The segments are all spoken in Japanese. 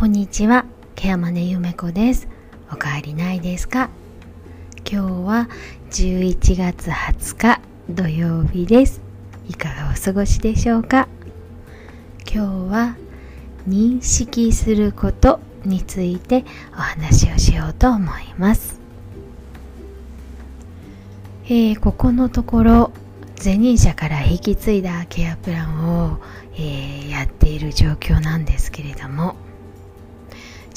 こんにちは。ケアマネゆめこです。おかわりないですか？今日は11月20日土曜日です。いかがお過ごしでしょうか？今日は認識することについてお話をしようと思います。えー、ここのところ前任者から引き継いだケアプランを、えー、やっている状況なんですけれども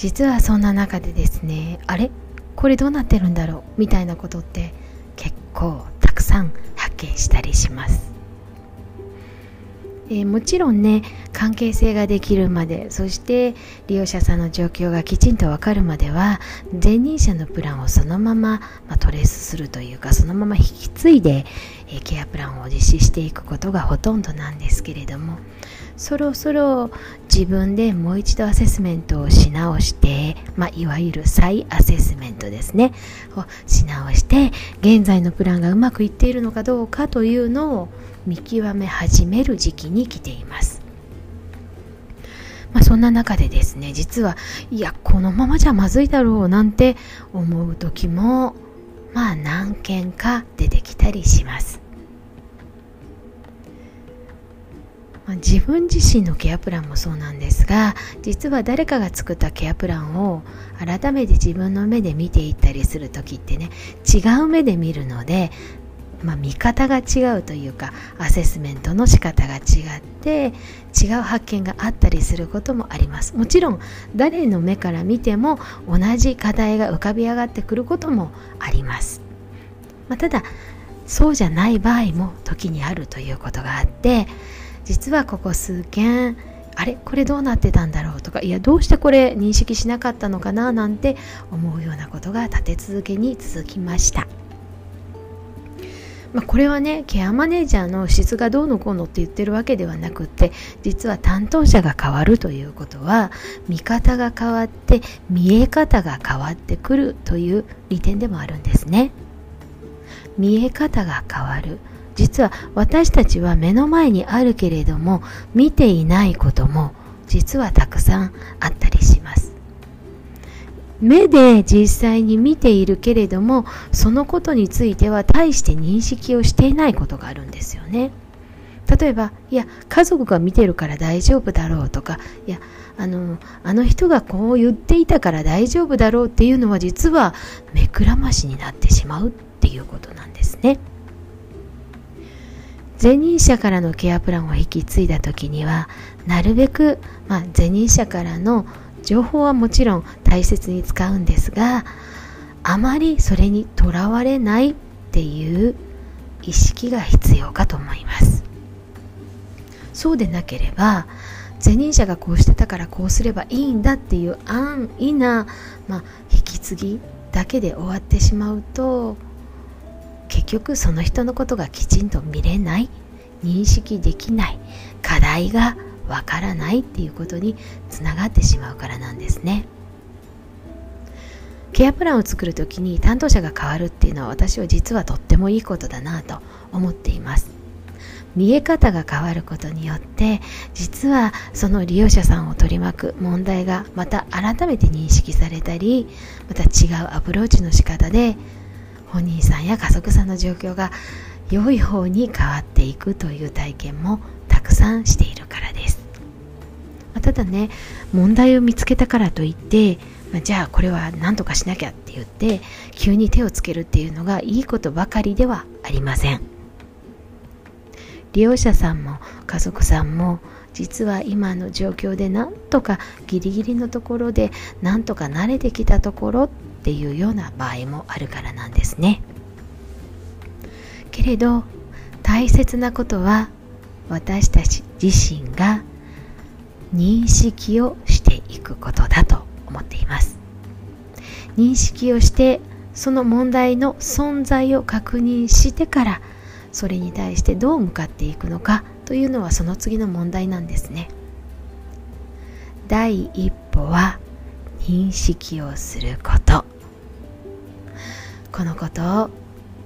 実はそんな中でですねあれ？これどうなってるんだろう？みたいなことって結構たくさん発見したりします、えー、もちろんね関係性ができるまでそして利用者さんの状況がきちんと分かるまでは前任者のプランをそのまま、まあ、トレースするというかそのまま引き継いで、えー、ケアプランを実施していくことがほとんどなんですけれどもそろそろ自分でもう一度アセスメントをし直して、まあ、いわゆる再アセスメントですね。をし直して現在のプランがうまくいっているのかどうかというのを見極め始める時期に来ています。まあ、そんな中でですね実はいやこのままじゃまずいだろうなんて思う時もまあ何件か出てきたりします。まあ、自分自身のケアプランもそうなんですが実は誰かが作ったケアプランを改めて自分の目で見ていったりする時ってね違う目で見るので、まあ、見方が違うというかアセスメントの仕方が違って違う発見があったりすることもあります。もちろん誰の目から見ても同じ課題が浮かび上がってくることもあります、まあ、ただそうじゃない場合も時にあるということがあって実はここ数件あれ？これどうなってたんだろうとかいやどうしてこれ認識しなかったのかななんて思うようなことが立て続けに続きました。まあ、これはねケアマネージャーの質がどうのこうのって言ってるわけではなくって実は担当者が変わるということは見方が変わって見え方が変わってくるという利点でもあるんですね。見え方が変わる。実は私たちは目の前にあるけれども見ていないことも実はたくさんあったりします。目で実際に見ているけれどもそのことについては大して認識をしていないことがあるんですよね例えばいや家族が見てるから大丈夫だろうとかいやあのあの人がこう言っていたから大丈夫だろうっていうのは実は目くらましになってしまうっていうことなんですね。前任者からのケアプランを引き継いだ時にはなるべく、まあ、前任者からの情報はもちろん大切に使うんですがあまりそれにとらわれないっていう意識が必要かと思います。そうでなければ前任者がこうしてたからこうすればいいんだっていう安易な、まあ、引き継ぎだけで終わってしまうと結局その人のことがきちんと見れない認識できない課題がわからないっていうことにつながってしまうからなんですねケアプランを作る時に担当者が変わるっていうのは私は実はとってもいいことだなと思っています見え方が変わることによって実はその利用者さんを取り巻く問題がまた改めて認識されたりまた違うアプローチの仕方で本人さんや家族さんの状況が良い方に変わっていくという体験もたくさんしているからです。ただね問題を見つけたからといって、まあ、じゃあこれは何とかしなきゃって言って急に手をつけるっていうのがいいことばかりではありません。利用者さんも家族さんも実は今の状況でなんとかギリギリのところでなんとか慣れてきたところっていうような場合もあるからなんですねけれど大切なことは私たち自身が認識をしていくことだと思っています。認識をしてその問題の存在を確認してからそれに対してどう向かっていくのかというのはその次の問題なんですね。第一歩は認識をすること。このことを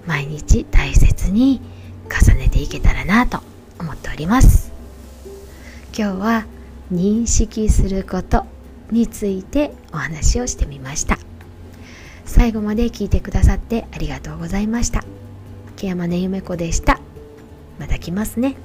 毎日大切に重ねていけたらなと思っております。今日は認識することについてお話をしてみました。最後まで聞いてくださってありがとうございました。木山根ゆめ子でした。また来ますね。